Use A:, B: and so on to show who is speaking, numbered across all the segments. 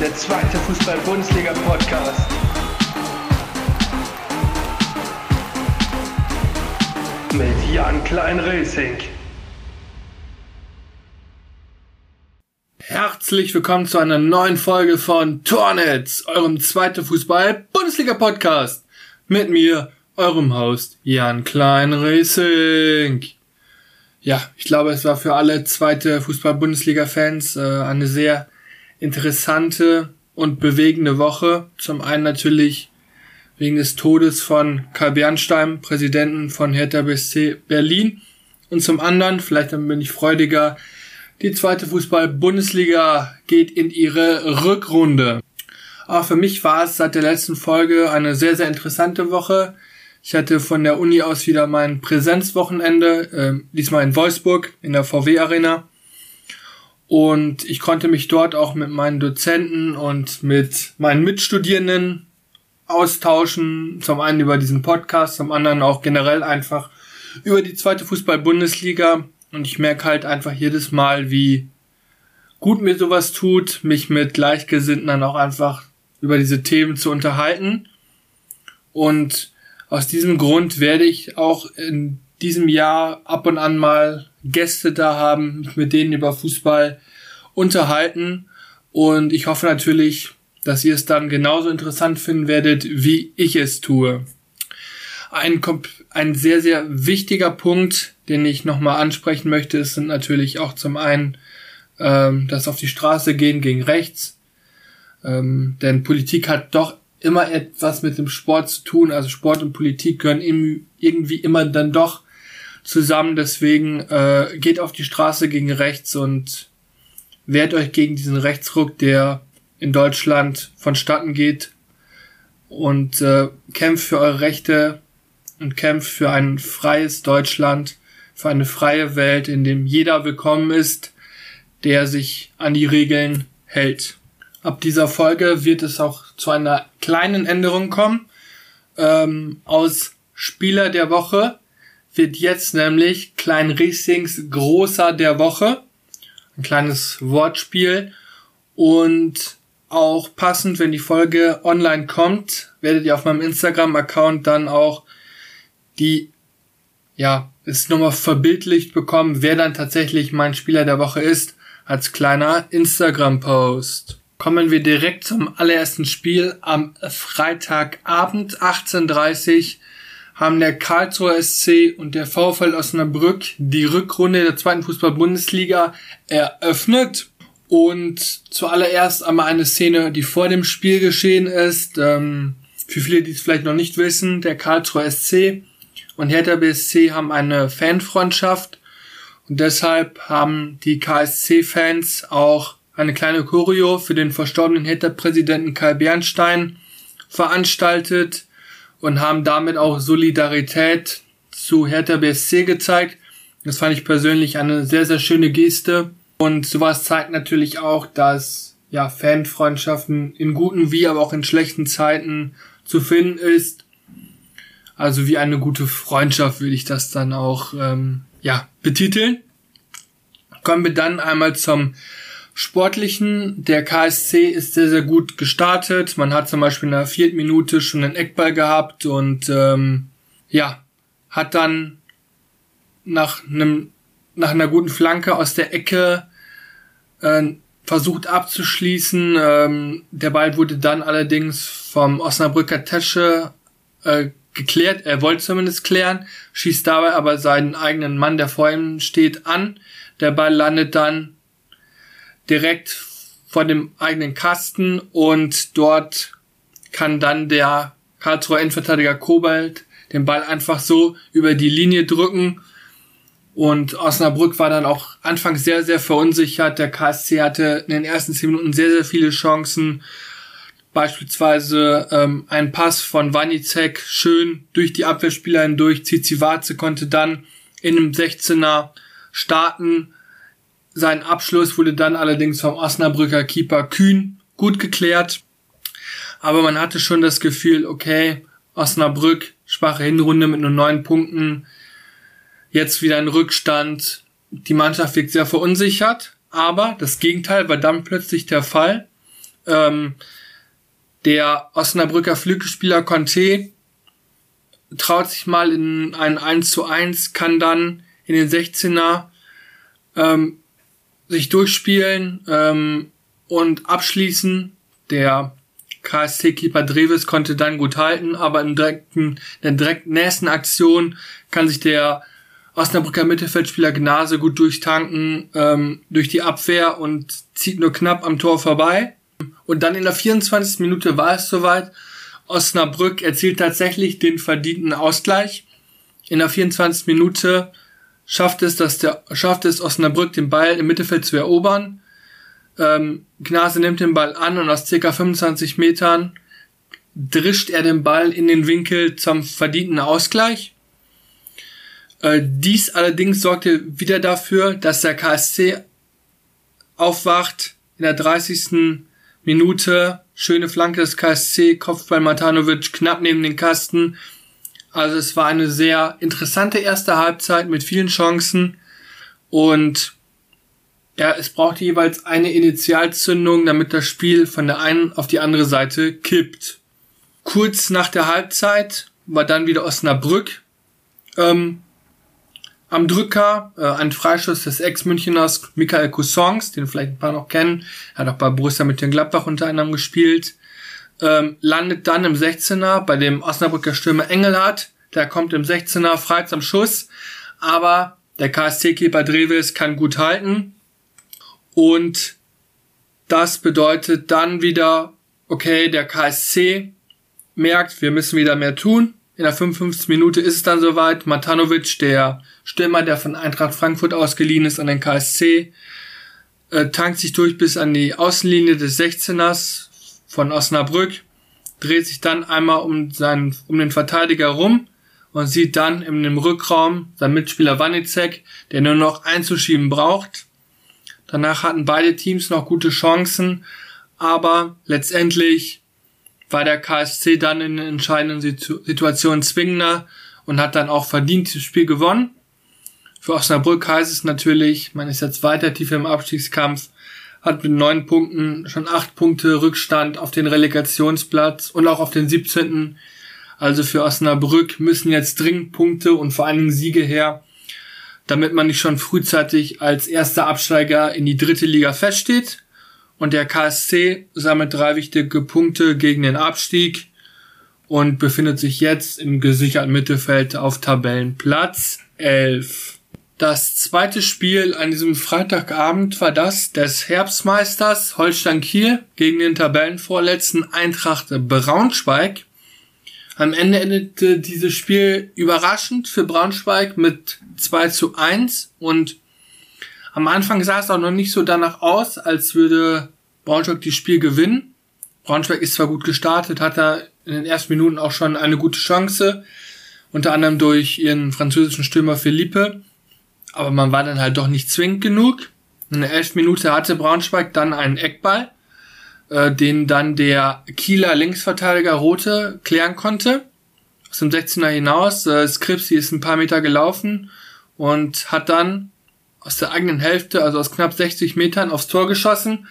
A: der zweite Fußball-Bundesliga-Podcast. Mit Jan Klein-Racing.
B: Herzlich willkommen zu einer neuen Folge von Tornetz, eurem zweiten Fußball-Bundesliga-Podcast. Mit mir, eurem Host Jan Klein Racing. Ja, ich glaube, es war für alle zweite Fußball-Bundesliga-Fans äh, eine sehr interessante und bewegende Woche. Zum einen natürlich wegen des Todes von Karl Bernstein, Präsidenten von Hertha BSC Berlin. Und zum anderen, vielleicht bin ich freudiger, die zweite Fußball-Bundesliga geht in ihre Rückrunde. Auch für mich war es seit der letzten Folge eine sehr, sehr interessante Woche. Ich hatte von der Uni aus wieder mein Präsenzwochenende, äh, diesmal in Wolfsburg in der VW Arena. Und ich konnte mich dort auch mit meinen Dozenten und mit meinen Mitstudierenden austauschen. Zum einen über diesen Podcast, zum anderen auch generell einfach über die zweite Fußball-Bundesliga. Und ich merke halt einfach jedes Mal, wie gut mir sowas tut, mich mit Gleichgesinnten dann auch einfach über diese Themen zu unterhalten. Und aus diesem Grund werde ich auch in diesem Jahr ab und an mal Gäste da haben, mit denen über Fußball unterhalten. Und ich hoffe natürlich, dass ihr es dann genauso interessant finden werdet, wie ich es tue. Ein, ein sehr, sehr wichtiger Punkt, den ich nochmal ansprechen möchte, ist sind natürlich auch zum einen ähm, das auf die Straße gehen gegen rechts. Ähm, denn Politik hat doch immer etwas mit dem Sport zu tun. Also Sport und Politik gehören irgendwie immer dann doch zusammen. Deswegen äh, geht auf die Straße gegen rechts und wehrt euch gegen diesen Rechtsruck, der in Deutschland vonstatten geht und äh, kämpft für eure Rechte und kämpft für ein freies Deutschland, für eine freie Welt, in dem jeder willkommen ist, der sich an die Regeln hält. Ab dieser Folge wird es auch zu einer kleinen Änderung kommen. Ähm, aus Spieler der Woche wird jetzt nämlich Klein Racings Großer der Woche. Ein kleines Wortspiel. Und auch passend, wenn die Folge online kommt, werdet ihr auf meinem Instagram-Account dann auch die, ja, es nochmal verbildlicht bekommen, wer dann tatsächlich mein Spieler der Woche ist, als kleiner Instagram-Post kommen wir direkt zum allerersten Spiel. Am Freitagabend 18.30 haben der Karlsruher SC und der VfL Osnabrück die Rückrunde der zweiten Fußball-Bundesliga eröffnet. Und zuallererst einmal eine Szene, die vor dem Spiel geschehen ist. Ähm, für viele, die es vielleicht noch nicht wissen, der Karlsruher SC und Hertha BSC haben eine Fanfreundschaft. Und deshalb haben die KSC-Fans auch eine kleine Choreo für den verstorbenen Hertha-Präsidenten Karl Bernstein veranstaltet und haben damit auch Solidarität zu Hertha BSC gezeigt. Das fand ich persönlich eine sehr, sehr schöne Geste. Und sowas zeigt natürlich auch, dass ja Fanfreundschaften in guten wie aber auch in schlechten Zeiten zu finden ist. Also wie eine gute Freundschaft würde ich das dann auch ähm, ja betiteln. Kommen wir dann einmal zum Sportlichen, der KSC ist sehr, sehr gut gestartet. Man hat zum Beispiel in der vierten Minute schon einen Eckball gehabt und ähm, ja, hat dann nach einem nach einer guten Flanke aus der Ecke äh, versucht abzuschließen. Ähm, der Ball wurde dann allerdings vom Osnabrücker Tesche äh, geklärt. Er wollte zumindest klären, schießt dabei aber seinen eigenen Mann, der vor ihm steht, an. Der Ball landet dann direkt vor dem eigenen Kasten und dort kann dann der Karlsruher Endverteidiger Kobalt den Ball einfach so über die Linie drücken und Osnabrück war dann auch anfangs sehr, sehr verunsichert. Der KSC hatte in den ersten zehn Minuten sehr, sehr viele Chancen. Beispielsweise ähm, ein Pass von Wanizek schön durch die Abwehrspieler hindurch. Zizivaze konnte dann in einem 16er starten. Sein Abschluss wurde dann allerdings vom Osnabrücker Keeper Kühn gut geklärt. Aber man hatte schon das Gefühl, okay, Osnabrück, schwache Hinrunde mit nur neun Punkten, jetzt wieder ein Rückstand. Die Mannschaft wirkt sehr verunsichert, aber das Gegenteil war dann plötzlich der Fall. Ähm, der Osnabrücker Flügelspieler Conte traut sich mal in ein 1 zu 1, kann dann in den 16er ähm, sich durchspielen ähm, und abschließen. Der KSC-Keeper Dreves konnte dann gut halten, aber im direkten, in der direkt nächsten Aktion kann sich der Osnabrücker Mittelfeldspieler Gnase gut durchtanken ähm, durch die Abwehr und zieht nur knapp am Tor vorbei. Und dann in der 24. Minute war es soweit. Osnabrück erzielt tatsächlich den verdienten Ausgleich. In der 24. Minute schafft es, dass der, schafft es Osnabrück den Ball im Mittelfeld zu erobern. Ähm, Gnase nimmt den Ball an und aus circa 25 Metern drischt er den Ball in den Winkel zum verdienten Ausgleich. Äh, dies allerdings sorgte wieder dafür, dass der KSC aufwacht in der 30. Minute. Schöne Flanke des KSC, Kopfball Matanovic knapp neben den Kasten. Also es war eine sehr interessante erste Halbzeit mit vielen Chancen und ja, es braucht jeweils eine Initialzündung, damit das Spiel von der einen auf die andere Seite kippt. Kurz nach der Halbzeit war dann wieder Osnabrück ähm, am Drücker, äh, ein Freischuss des Ex-Müncheners Michael Coussons, den vielleicht ein paar noch kennen. Er hat auch bei Borussia mit den Gladbach unter anderem gespielt. Ähm, landet dann im 16er bei dem Osnabrücker Stürmer Engelhardt. Der kommt im 16er frei zum Schuss, aber der KSC-Keeper Dreves kann gut halten. Und das bedeutet dann wieder, okay, der KSC merkt, wir müssen wieder mehr tun. In der 55. Minute ist es dann soweit. Matanovic, der Stürmer, der von Eintracht Frankfurt ausgeliehen ist an den KSC, äh, tankt sich durch bis an die Außenlinie des 16ers von Osnabrück, dreht sich dann einmal um seinen, um den Verteidiger rum und sieht dann in dem Rückraum seinen Mitspieler Wanicek, der nur noch einzuschieben braucht. Danach hatten beide Teams noch gute Chancen, aber letztendlich war der KSC dann in entscheidenden Situationen zwingender und hat dann auch verdient das Spiel gewonnen. Für Osnabrück heißt es natürlich, man ist jetzt weiter tief im Abstiegskampf, hat mit neun Punkten schon acht Punkte Rückstand auf den Relegationsplatz und auch auf den 17. Also für Osnabrück müssen jetzt dringend Punkte und vor allen Dingen Siege her, damit man nicht schon frühzeitig als erster Absteiger in die dritte Liga feststeht. Und der KSC sammelt drei wichtige Punkte gegen den Abstieg und befindet sich jetzt im gesicherten Mittelfeld auf Tabellenplatz 11. Das zweite Spiel an diesem Freitagabend war das des Herbstmeisters Holstein Kiel gegen den Tabellenvorletzten Eintracht Braunschweig. Am Ende endete dieses Spiel überraschend für Braunschweig mit 2 zu 1 und am Anfang sah es auch noch nicht so danach aus, als würde Braunschweig das Spiel gewinnen. Braunschweig ist zwar gut gestartet, hat da in den ersten Minuten auch schon eine gute Chance, unter anderem durch ihren französischen Stürmer Philippe, aber man war dann halt doch nicht zwingend genug. In der elften Minute hatte Braunschweig dann einen Eckball äh, den dann der Kieler Linksverteidiger Rote klären konnte. Aus dem 16er hinaus. Äh, Skripsi ist ein paar Meter gelaufen und hat dann aus der eigenen Hälfte, also aus knapp 60 Metern, aufs Tor geschossen.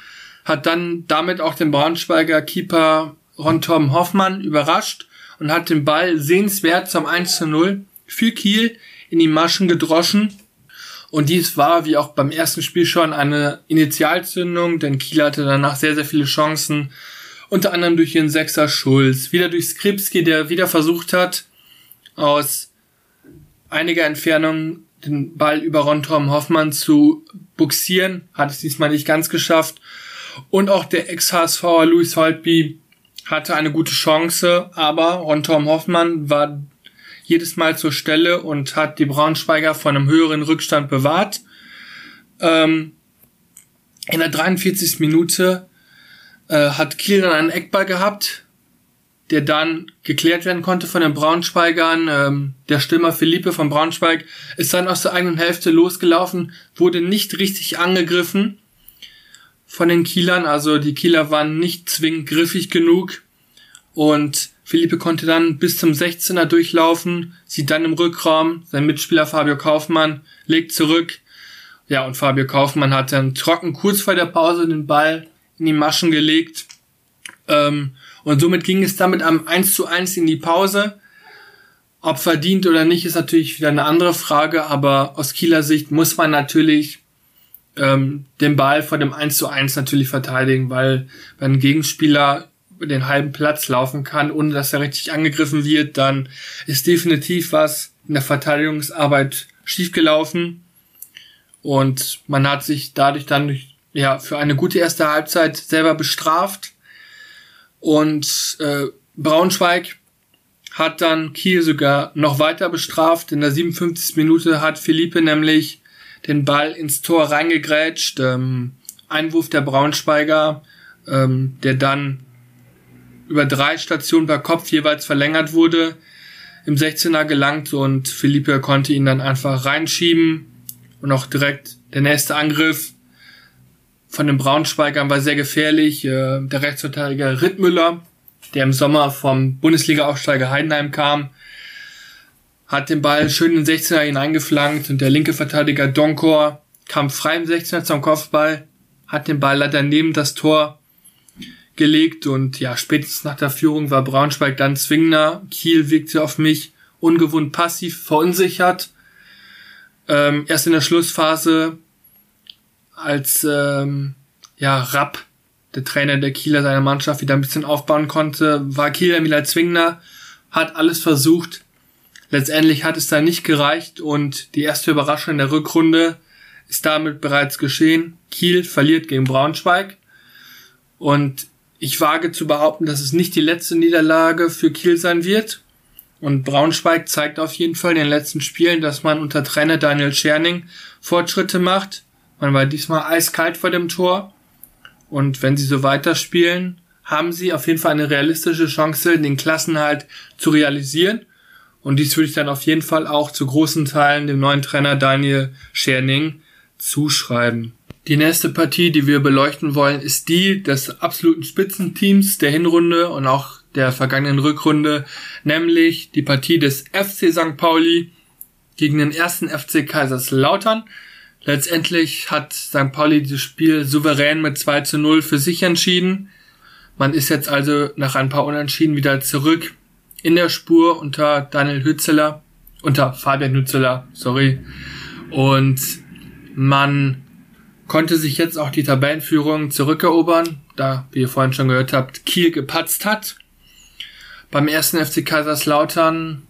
B: Hat dann damit auch den Braunschweiger Keeper Ron Tom Hoffmann überrascht und hat den Ball sehenswert zum 1 zu 0 für Kiel in die Maschen gedroschen und dies war, wie auch beim ersten Spiel schon, eine Initialzündung, denn Kiel hatte danach sehr, sehr viele Chancen. Unter anderem durch ihren Sechser Schulz, wieder durch Skripski, der wieder versucht hat, aus einiger Entfernung den Ball über Rontom Hoffmann zu buxieren, hat es diesmal nicht ganz geschafft. Und auch der Ex-HSV Louis Holtby hatte eine gute Chance, aber Rontom Hoffmann war jedes Mal zur Stelle und hat die Braunschweiger von einem höheren Rückstand bewahrt. Ähm, in der 43. Minute äh, hat Kiel dann einen Eckball gehabt, der dann geklärt werden konnte von den Braunschweigern. Ähm, der Stürmer Philippe von Braunschweig ist dann aus der eigenen Hälfte losgelaufen, wurde nicht richtig angegriffen von den Kielern. Also die Kieler waren nicht zwingend griffig genug und Philippe konnte dann bis zum 16er durchlaufen, sieht dann im Rückraum, sein Mitspieler Fabio Kaufmann legt zurück. Ja, und Fabio Kaufmann hat dann trocken kurz vor der Pause den Ball in die Maschen gelegt Ähm, und somit ging es damit am 1 zu 1 in die Pause. Ob verdient oder nicht, ist natürlich wieder eine andere Frage, aber aus Kieler Sicht muss man natürlich ähm, den Ball vor dem 1 zu 1 natürlich verteidigen, weil wenn ein Gegenspieler den halben Platz laufen kann, ohne dass er richtig angegriffen wird, dann ist definitiv was in der Verteidigungsarbeit schiefgelaufen. Und man hat sich dadurch dann ja für eine gute erste Halbzeit selber bestraft. Und äh, Braunschweig hat dann Kiel sogar noch weiter bestraft. In der 57. Minute hat Philippe nämlich den Ball ins Tor reingegrätscht. Ähm, Einwurf der Braunschweiger, ähm, der dann über drei Stationen per Kopf jeweils verlängert wurde, im 16er gelangt und Philippe konnte ihn dann einfach reinschieben und auch direkt der nächste Angriff von den Braunschweigern war sehr gefährlich. Äh, der Rechtsverteidiger Rittmüller, der im Sommer vom Bundesliga-Aufsteiger Heidenheim kam, hat den Ball schön in den 16er hineingeflankt und der linke Verteidiger Donkor kam frei im 16er zum Kopfball, hat den Ball leider neben das Tor gelegt und ja, spätestens nach der Führung war Braunschweig dann zwingender. Kiel wirkte auf mich ungewohnt passiv, verunsichert. Ähm, erst in der Schlussphase, als ähm, ja, Rapp, der Trainer der Kieler, seine Mannschaft wieder ein bisschen aufbauen konnte, war Kiel wieder zwingender, hat alles versucht, Letztendlich hat es da nicht gereicht und die erste Überraschung in der Rückrunde ist damit bereits geschehen. Kiel verliert gegen Braunschweig und ich wage zu behaupten, dass es nicht die letzte Niederlage für Kiel sein wird. Und Braunschweig zeigt auf jeden Fall in den letzten Spielen, dass man unter Trainer Daniel Scherning Fortschritte macht. Man war diesmal eiskalt vor dem Tor. Und wenn sie so weiterspielen, haben sie auf jeden Fall eine realistische Chance, den Klassenhalt zu realisieren. Und dies würde ich dann auf jeden Fall auch zu großen Teilen dem neuen Trainer Daniel Scherning zuschreiben. Die nächste Partie, die wir beleuchten wollen, ist die des absoluten Spitzenteams der Hinrunde und auch der vergangenen Rückrunde, nämlich die Partie des FC St. Pauli gegen den ersten FC Kaiserslautern. Letztendlich hat St. Pauli das Spiel souverän mit 2 zu 0 für sich entschieden. Man ist jetzt also nach ein paar Unentschieden wieder zurück in der Spur unter Daniel Hützeler, unter Fabian Hützeler, sorry. Und man konnte sich jetzt auch die Tabellenführung zurückerobern, da, wie ihr vorhin schon gehört habt, Kiel gepatzt hat. Beim ersten FC Kaiserslautern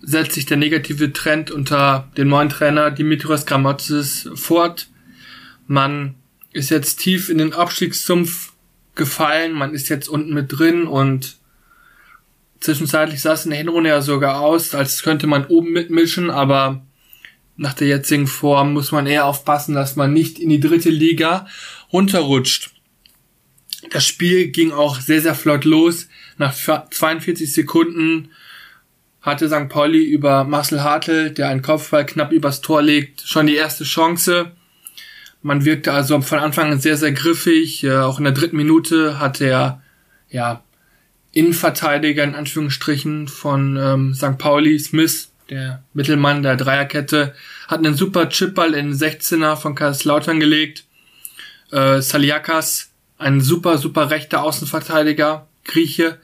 B: setzt sich der negative Trend unter dem neuen Trainer Dimitrios Gramotzes fort. Man ist jetzt tief in den Abstiegssumpf gefallen, man ist jetzt unten mit drin und Zwischenzeitlich sah es in der Hinrunde ja sogar aus, als könnte man oben mitmischen, aber nach der jetzigen Form muss man eher aufpassen, dass man nicht in die dritte Liga runterrutscht. Das Spiel ging auch sehr, sehr flott los. Nach 42 Sekunden hatte St. Pauli über Marcel Hartl, der einen Kopfball knapp übers Tor legt, schon die erste Chance. Man wirkte also von Anfang an sehr, sehr griffig. Auch in der dritten Minute hatte er ja Innenverteidiger in Anführungsstrichen von ähm, St. Pauli, Smith, der Mittelmann der Dreierkette, hat einen super Chipball in den 16er von Kaiserslautern gelegt. Äh, Saliakas, ein super, super rechter Außenverteidiger, Grieche,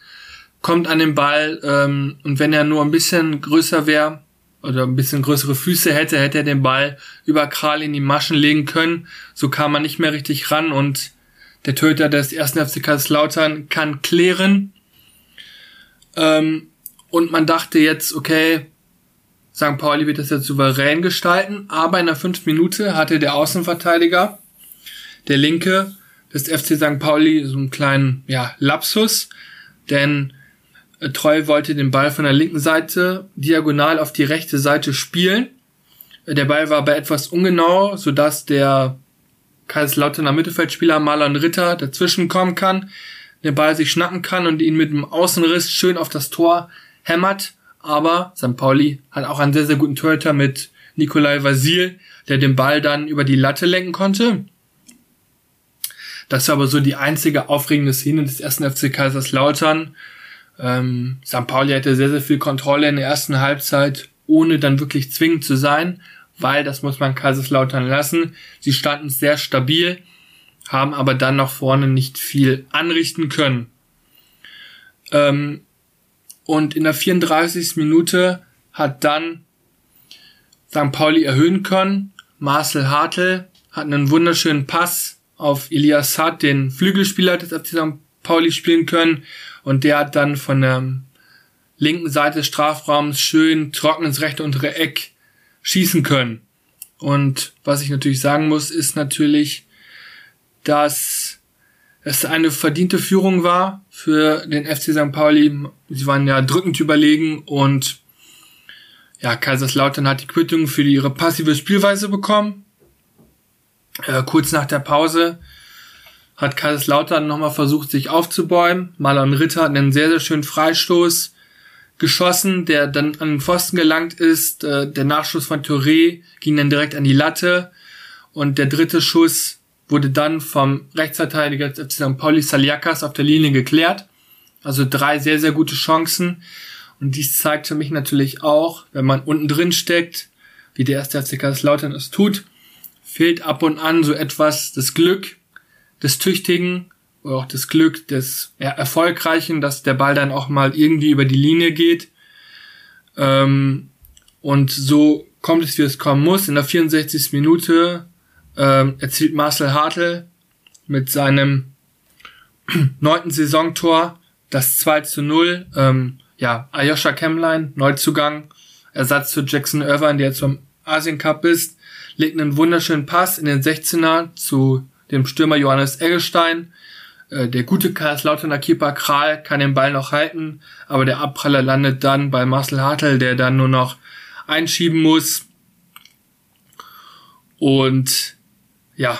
B: kommt an den Ball ähm, und wenn er nur ein bisschen größer wäre oder ein bisschen größere Füße hätte, hätte er den Ball über Kral in die Maschen legen können. So kam man nicht mehr richtig ran und der Töter des ersten FC Kaiserslautern kann klären ähm, und man dachte jetzt, okay, St. Pauli wird das jetzt souverän gestalten, aber in der fünften Minute hatte der Außenverteidiger, der Linke des FC St. Pauli, so einen kleinen, ja, Lapsus, denn äh, Treu wollte den Ball von der linken Seite diagonal auf die rechte Seite spielen. Äh, der Ball war aber etwas ungenau, sodass der Kaiserslauterner Mittelfeldspieler Marlon Ritter dazwischen kommen kann den Ball sich schnappen kann und ihn mit dem Außenriss schön auf das Tor hämmert. Aber St. Pauli hat auch einen sehr, sehr guten Torhüter mit Nikolai Vasil, der den Ball dann über die Latte lenken konnte. Das war aber so die einzige aufregende Szene des ersten FC Kaiserslautern. Ähm, St. Pauli hatte sehr, sehr viel Kontrolle in der ersten Halbzeit, ohne dann wirklich zwingend zu sein, weil, das muss man Kaiserslautern lassen, sie standen sehr stabil haben aber dann nach vorne nicht viel anrichten können. Ähm, und in der 34. Minute hat dann St. Pauli erhöhen können. Marcel Hartl hat einen wunderschönen Pass auf Elias Saad, den Flügelspieler des FC St. Pauli spielen können. Und der hat dann von der linken Seite des Strafraums schön trocken ins rechte untere Eck schießen können. Und was ich natürlich sagen muss, ist natürlich, dass es eine verdiente Führung war für den FC St. Pauli. Sie waren ja drückend überlegen und ja, Kaiserslautern hat die Quittung für ihre passive Spielweise bekommen. Äh, kurz nach der Pause hat Kaiserslautern nochmal versucht, sich aufzubäumen. Marlon Ritter hat einen sehr, sehr schönen Freistoß geschossen, der dann an den Pfosten gelangt ist. Äh, der Nachschuss von Touré ging dann direkt an die Latte. Und der dritte Schuss wurde dann vom Rechtsverteidiger St. Pauli Saliakas auf der Linie geklärt. Also drei sehr, sehr gute Chancen. Und dies zeigt für mich natürlich auch, wenn man unten drin steckt, wie der erste FC Kaiserslautern es tut, fehlt ab und an so etwas das Glück des Tüchtigen oder auch das Glück des ja, Erfolgreichen, dass der Ball dann auch mal irgendwie über die Linie geht. Ähm, und so kommt es, wie es kommen muss. In der 64. Minute ähm, erzielt Marcel Hartl mit seinem neunten Saisontor das 2 zu 0. Ähm, ja, Ayosha Kemlein, Neuzugang, Ersatz zu Jackson Irvine, der zum Asien Cup ist, legt einen wunderschönen Pass in den 16er zu dem Stürmer Johannes Eggestein. Äh, der gute Kaiserslauterner Keeper Kral kann den Ball noch halten, aber der Abpraller landet dann bei Marcel Hartl, der dann nur noch einschieben muss. Und ja,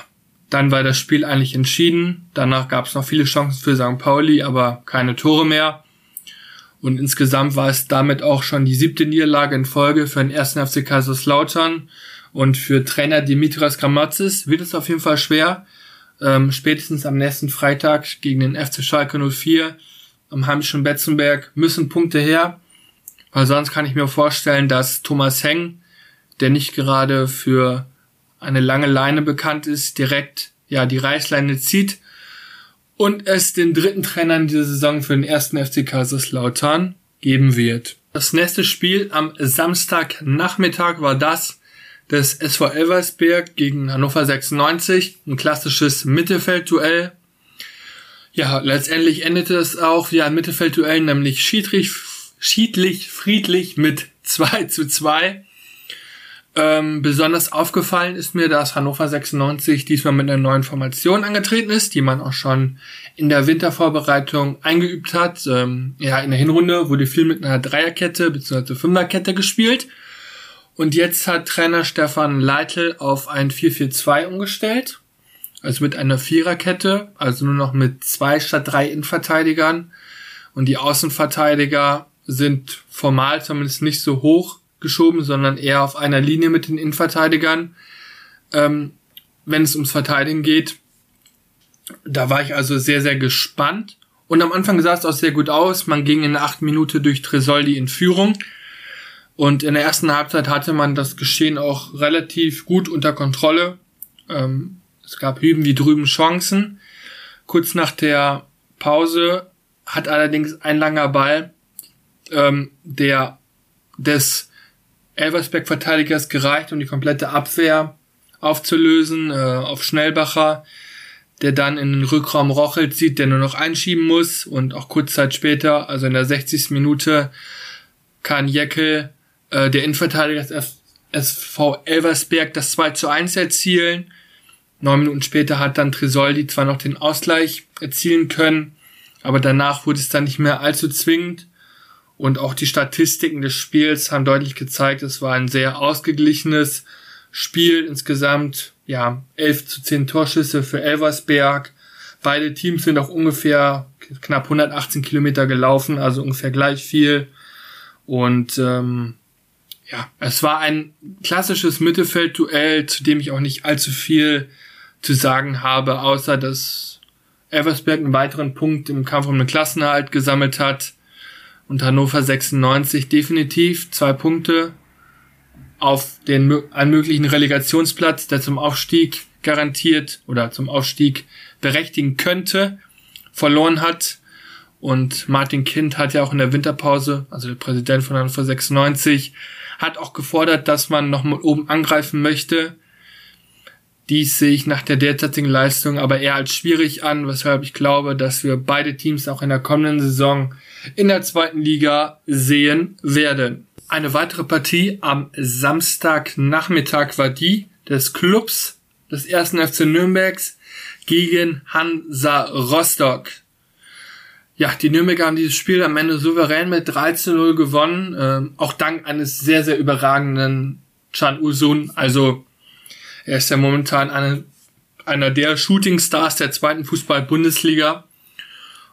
B: dann war das Spiel eigentlich entschieden. Danach gab es noch viele Chancen für St. Pauli, aber keine Tore mehr. Und insgesamt war es damit auch schon die siebte Niederlage in Folge für den ersten FC Kaiserslautern. Und für Trainer Dimitras Gramatzis wird es auf jeden Fall schwer. Ähm, spätestens am nächsten Freitag gegen den FC Schalke 04 am heimischen Betzenberg müssen Punkte her. Weil sonst kann ich mir vorstellen, dass Thomas Heng, der nicht gerade für eine lange Leine bekannt ist, direkt ja die Reißleine zieht und es den dritten Trainer in dieser Saison für den ersten FC Kaiserslautern geben wird. Das nächste Spiel am Samstagnachmittag war das des SV Elversberg gegen Hannover 96, ein klassisches Mittelfeldduell. Ja, letztendlich endete es auch wie ein Mittelfeldduell, nämlich schiedlich, schiedlich, friedlich mit 2 zu 2. Ähm, besonders aufgefallen ist mir, dass Hannover 96 diesmal mit einer neuen Formation angetreten ist, die man auch schon in der Wintervorbereitung eingeübt hat. Ähm, ja, in der Hinrunde wurde viel mit einer Dreierkette bzw. Fünferkette gespielt. Und jetzt hat Trainer Stefan Leitl auf ein 4-4-2 umgestellt. Also mit einer Viererkette, also nur noch mit zwei statt drei Innenverteidigern. Und die Außenverteidiger sind formal zumindest nicht so hoch geschoben, sondern eher auf einer Linie mit den Innenverteidigern, ähm, wenn es ums Verteidigen geht. Da war ich also sehr, sehr gespannt. Und am Anfang sah es auch sehr gut aus. Man ging in acht Minute durch Tresoldi in Führung. Und in der ersten Halbzeit hatte man das Geschehen auch relativ gut unter Kontrolle. Ähm, es gab hüben wie drüben Chancen. Kurz nach der Pause hat allerdings ein langer Ball ähm, der des Elversberg-Verteidigers gereicht, um die komplette Abwehr aufzulösen, äh, auf Schnellbacher, der dann in den Rückraum Rochelt sieht, der nur noch einschieben muss und auch kurz Zeit später, also in der 60. Minute, kann Jeckel, äh, der Innenverteidiger des SV Elversberg, das 2 zu 1 erzielen. Neun Minuten später hat dann Tresoldi zwar noch den Ausgleich erzielen können, aber danach wurde es dann nicht mehr allzu zwingend. Und auch die Statistiken des Spiels haben deutlich gezeigt, es war ein sehr ausgeglichenes Spiel. Insgesamt, ja, 11 zu 10 Torschüsse für Elversberg. Beide Teams sind auch ungefähr knapp 118 Kilometer gelaufen, also ungefähr gleich viel. Und ähm, ja, es war ein klassisches Mittelfeldduell, zu dem ich auch nicht allzu viel zu sagen habe, außer dass Elversberg einen weiteren Punkt im Kampf um den Klassenerhalt gesammelt hat und Hannover 96 definitiv zwei Punkte auf den einen möglichen Relegationsplatz, der zum Aufstieg garantiert oder zum Aufstieg berechtigen könnte, verloren hat. Und Martin Kind hat ja auch in der Winterpause, also der Präsident von Hannover 96, hat auch gefordert, dass man nochmal oben angreifen möchte. Dies sehe ich nach der derzeitigen Leistung aber eher als schwierig an, weshalb ich glaube, dass wir beide Teams auch in der kommenden Saison in der zweiten Liga sehen werden. Eine weitere Partie am Samstagnachmittag war die des Clubs des ersten FC Nürnbergs gegen Hansa Rostock. Ja, die Nürnberger haben dieses Spiel am Ende souverän mit 13-0 gewonnen, ähm, auch dank eines sehr, sehr überragenden Chan Usun. Also er ist ja momentan eine, einer der Shooting Stars der zweiten Fußball-Bundesliga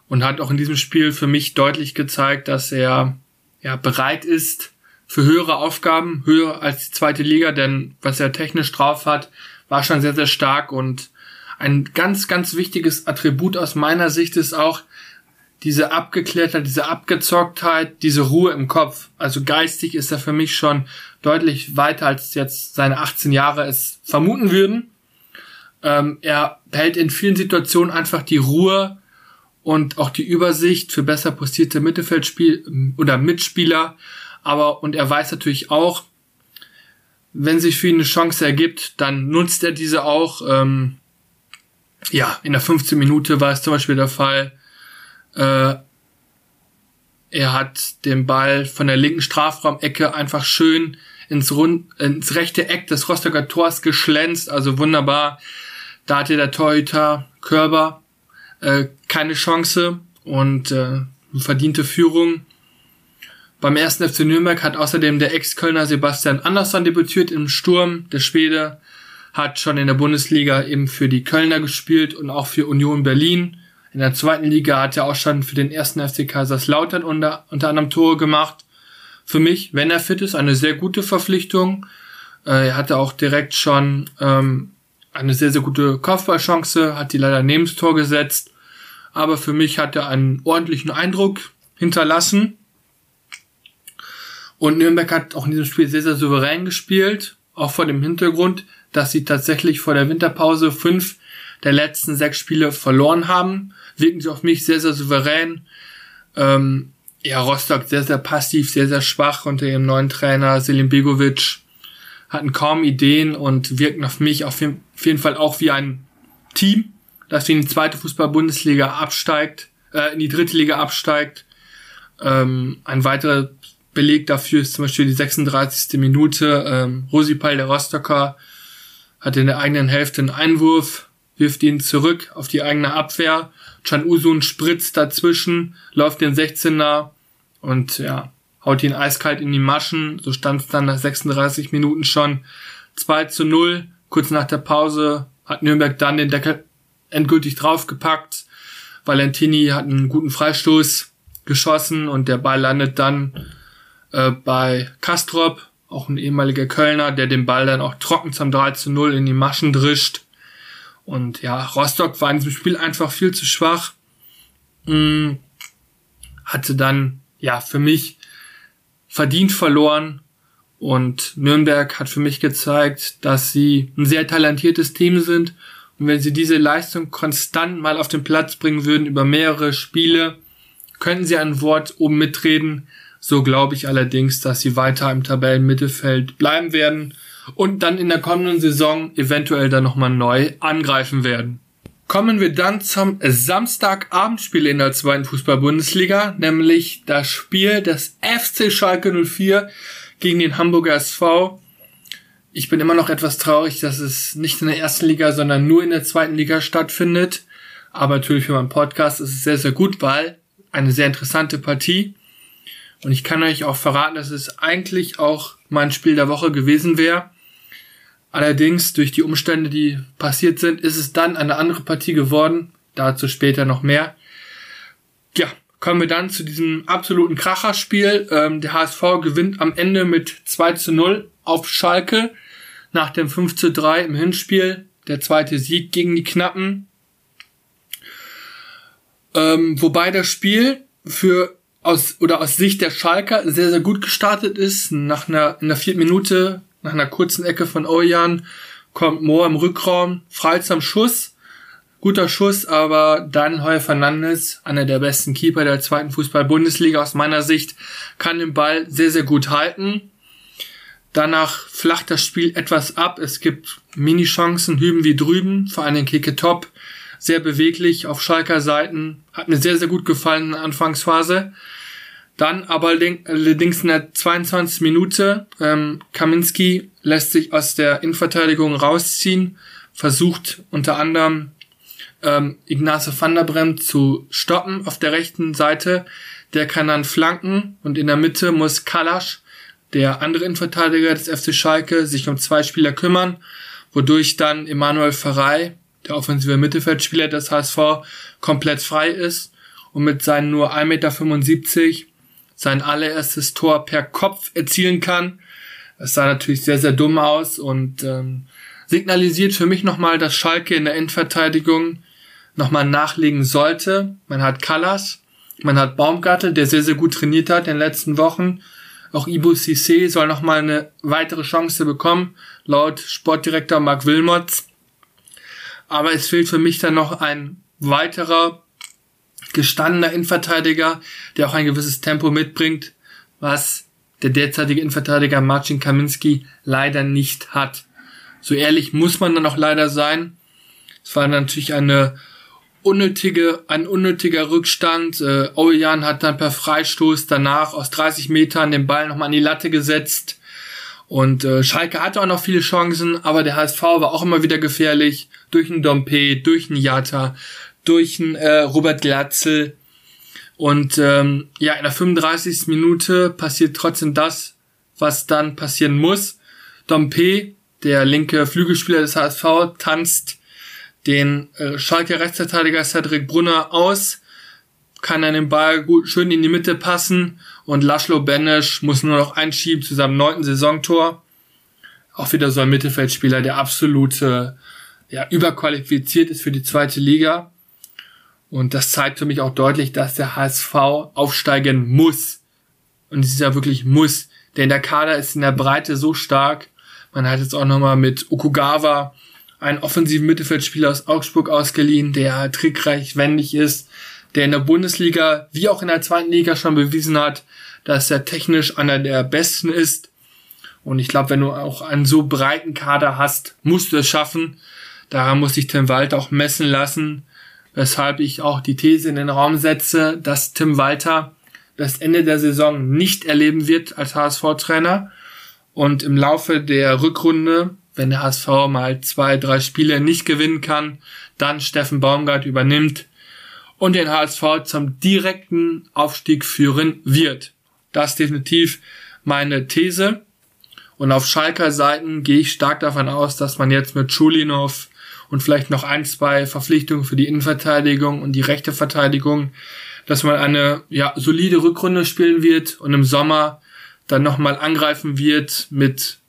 B: und hat auch in diesem Spiel für mich deutlich gezeigt, dass er ja bereit ist für höhere Aufgaben, höher als die zweite Liga, denn was er technisch drauf hat, war schon sehr, sehr stark und ein ganz, ganz wichtiges Attribut aus meiner Sicht ist auch diese Abgeklärtheit, diese Abgezocktheit, diese Ruhe im Kopf. Also geistig ist er für mich schon deutlich weiter, als jetzt seine 18 Jahre es vermuten würden. Ähm, er behält in vielen Situationen einfach die Ruhe und auch die Übersicht für besser postierte Mittelfeldspiel oder Mitspieler. Aber, und er weiß natürlich auch, wenn sich für ihn eine Chance ergibt, dann nutzt er diese auch. Ähm, ja, in der 15 Minute war es zum Beispiel der Fall. Äh, er hat den Ball von der linken Strafraumecke einfach schön ins, Rund, ins rechte Eck des Rostocker Tors geschlänzt, also wunderbar. Da hatte der Torhüter Körber äh, keine Chance und äh, verdiente Führung. Beim ersten FC Nürnberg hat außerdem der Ex-Kölner Sebastian Andersson debütiert im Sturm. Der Schwede hat schon in der Bundesliga eben für die Kölner gespielt und auch für Union Berlin. In der zweiten Liga hat er auch schon für den ersten FC Kaiserslautern unter, unter anderem Tore gemacht. Für mich, wenn er fit ist, eine sehr gute Verpflichtung. Äh, er hatte auch direkt schon ähm, eine sehr, sehr gute Kopfballchance, hat die leider neben das Tor gesetzt. Aber für mich hat er einen ordentlichen Eindruck hinterlassen. Und Nürnberg hat auch in diesem Spiel sehr, sehr souverän gespielt. Auch vor dem Hintergrund, dass sie tatsächlich vor der Winterpause fünf der letzten sechs Spiele verloren haben. Wirken sie auf mich sehr, sehr souverän. Ähm, ja, Rostock sehr, sehr passiv, sehr, sehr schwach unter ihrem neuen Trainer Selim Begovic. Hatten kaum Ideen und wirken auf mich auf jeden Fall auch wie ein Team, das in die zweite Fußball-Bundesliga absteigt, äh, in die dritte Liga absteigt. Ähm, ein weiterer Beleg dafür ist zum Beispiel die 36. Minute. Ähm, Rosipal, der Rostocker, hat in der eigenen Hälfte einen Einwurf, wirft ihn zurück auf die eigene Abwehr. Chan Usun spritzt dazwischen, läuft den 16er und ja, haut ihn eiskalt in die Maschen. So stand es dann nach 36 Minuten schon 2 zu 0. Kurz nach der Pause hat Nürnberg dann den Deckel endgültig draufgepackt. Valentini hat einen guten Freistoß geschossen und der Ball landet dann äh, bei Kastrop, auch ein ehemaliger Kölner, der den Ball dann auch trocken zum 3 zu 0 in die Maschen drischt. Und ja, Rostock war in diesem Spiel einfach viel zu schwach. Hm, hatte dann, ja, für mich verdient verloren. Und Nürnberg hat für mich gezeigt, dass sie ein sehr talentiertes Team sind. Und wenn sie diese Leistung konstant mal auf den Platz bringen würden über mehrere Spiele, könnten sie ein Wort oben mitreden. So glaube ich allerdings, dass sie weiter im Tabellenmittelfeld bleiben werden und dann in der kommenden Saison eventuell dann nochmal neu angreifen werden. Kommen wir dann zum Samstagabendspiel in der zweiten Fußball-Bundesliga, nämlich das Spiel des FC Schalke 04 gegen den Hamburger SV. Ich bin immer noch etwas traurig, dass es nicht in der ersten Liga, sondern nur in der zweiten Liga stattfindet. Aber natürlich für meinen Podcast ist es sehr, sehr gut, weil eine sehr interessante Partie. Und ich kann euch auch verraten, dass es eigentlich auch mein Spiel der Woche gewesen wäre. Allerdings durch die Umstände, die passiert sind, ist es dann eine andere Partie geworden. Dazu später noch mehr. Ja, kommen wir dann zu diesem absoluten Kracherspiel. Ähm, der HSV gewinnt am Ende mit 2 zu 0 auf Schalke nach dem 5 zu 3 im Hinspiel. Der zweite Sieg gegen die Knappen. Ähm, wobei das Spiel für aus oder aus Sicht der Schalker sehr, sehr gut gestartet ist. Nach einer, in der vierten Minute, nach einer kurzen Ecke von Ojan, kommt Mohr im Rückraum, frei zum Schuss. Guter Schuss, aber dann Heuer Fernandes, einer der besten Keeper der zweiten Fußball-Bundesliga aus meiner Sicht, kann den Ball sehr, sehr gut halten. Danach flacht das Spiel etwas ab. Es gibt Mini-Chancen hüben wie drüben, vor allem Kicke Top. Sehr beweglich auf Schalker Seiten. Hat mir sehr, sehr gut gefallen in der Anfangsphase. Dann aber allerdings in der 22. Minute, ähm, Kaminski lässt sich aus der Innenverteidigung rausziehen, versucht unter anderem ähm, Ignace van der Brem zu stoppen auf der rechten Seite. Der kann dann flanken und in der Mitte muss Kalasch, der andere Innenverteidiger des FC Schalke, sich um zwei Spieler kümmern, wodurch dann Emanuel Ferrei, der offensive Mittelfeldspieler des HSV, komplett frei ist und mit seinen nur 1,75 Meter sein allererstes Tor per Kopf erzielen kann. Es sah natürlich sehr, sehr dumm aus und ähm, signalisiert für mich nochmal, dass Schalke in der Endverteidigung nochmal nachlegen sollte. Man hat Callas, man hat Baumgartel, der sehr, sehr gut trainiert hat in den letzten Wochen. Auch Ibu Cissé soll nochmal eine weitere Chance bekommen, laut Sportdirektor Mark Wilmots. Aber es fehlt für mich dann noch ein weiterer gestandener Innenverteidiger, der auch ein gewisses Tempo mitbringt, was der derzeitige Innenverteidiger Marcin Kaminski leider nicht hat. So ehrlich muss man dann auch leider sein. Es war natürlich eine unnötige, ein unnötiger Rückstand. Äh, Ojan hat dann per Freistoß danach aus 30 Metern den Ball nochmal an die Latte gesetzt. Und äh, Schalke hatte auch noch viele Chancen, aber der HSV war auch immer wieder gefährlich. Durch einen Dompe, durch einen Jata, durch einen äh, Robert Glatzel. Und ähm, ja, in der 35. Minute passiert trotzdem das, was dann passieren muss. Dompe, der linke Flügelspieler des HSV, tanzt den äh, Schalke Rechtsverteidiger Cedric Brunner aus, kann dann den Ball gut schön in die Mitte passen und Laszlo Benesch muss nur noch einschieben zu seinem neunten Saisontor. Auch wieder so ein Mittelfeldspieler, der absolute ja, überqualifiziert ist für die zweite Liga. Und das zeigt für mich auch deutlich, dass der HSV aufsteigen muss. Und es ist ja wirklich muss. Denn der Kader ist in der Breite so stark. Man hat jetzt auch nochmal mit Okugawa einen offensiven Mittelfeldspieler aus Augsburg ausgeliehen, der trickreich, wendig ist, der in der Bundesliga wie auch in der zweiten Liga schon bewiesen hat, dass er technisch einer der besten ist. Und ich glaube, wenn du auch einen so breiten Kader hast, musst du es schaffen. Daran muss sich Tim Walter auch messen lassen, weshalb ich auch die These in den Raum setze, dass Tim Walter das Ende der Saison nicht erleben wird als HSV-Trainer und im Laufe der Rückrunde wenn der HSV mal zwei, drei Spiele nicht gewinnen kann, dann Steffen Baumgart übernimmt und den HSV zum direkten Aufstieg führen wird. Das ist definitiv meine These. Und auf Schalker Seiten gehe ich stark davon aus, dass man jetzt mit Schulinov und vielleicht noch ein, zwei Verpflichtungen für die Innenverteidigung und die rechte Verteidigung, dass man eine ja, solide Rückrunde spielen wird und im Sommer dann nochmal angreifen wird mit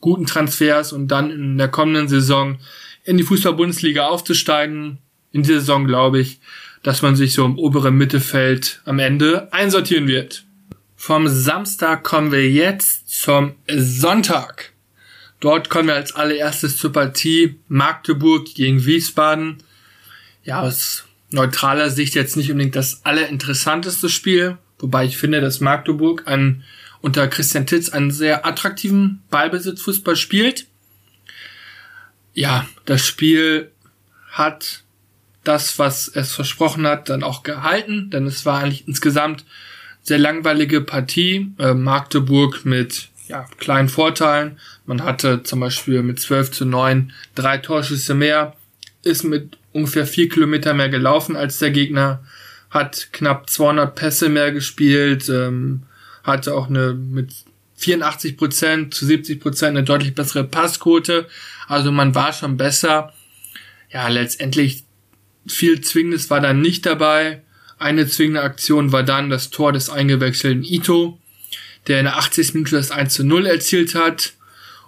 B: guten Transfers und dann in der kommenden Saison in die Fußball-Bundesliga aufzusteigen. In dieser Saison glaube ich, dass man sich so im oberen Mittelfeld am Ende einsortieren wird. Vom Samstag kommen wir jetzt zum Sonntag. Dort kommen wir als allererstes zur Partie Magdeburg gegen Wiesbaden. Ja, aus neutraler Sicht jetzt nicht unbedingt das allerinteressanteste Spiel, wobei ich finde, dass Magdeburg ein unter Christian Titz einen sehr attraktiven Ballbesitzfußball spielt. Ja, das Spiel hat das, was es versprochen hat, dann auch gehalten, denn es war eigentlich insgesamt sehr langweilige Partie. Äh, Magdeburg mit ja, kleinen Vorteilen. Man hatte zum Beispiel mit 12 zu 9 drei Torschüsse mehr, ist mit ungefähr vier Kilometer mehr gelaufen als der Gegner, hat knapp 200 Pässe mehr gespielt, ähm, hatte auch eine mit 84 Prozent zu 70 Prozent eine deutlich bessere Passquote. Also man war schon besser. Ja, letztendlich viel Zwingendes war dann nicht dabei. Eine zwingende Aktion war dann das Tor des eingewechselten Ito, der in der 80. Minute das 1 zu 0 erzielt hat.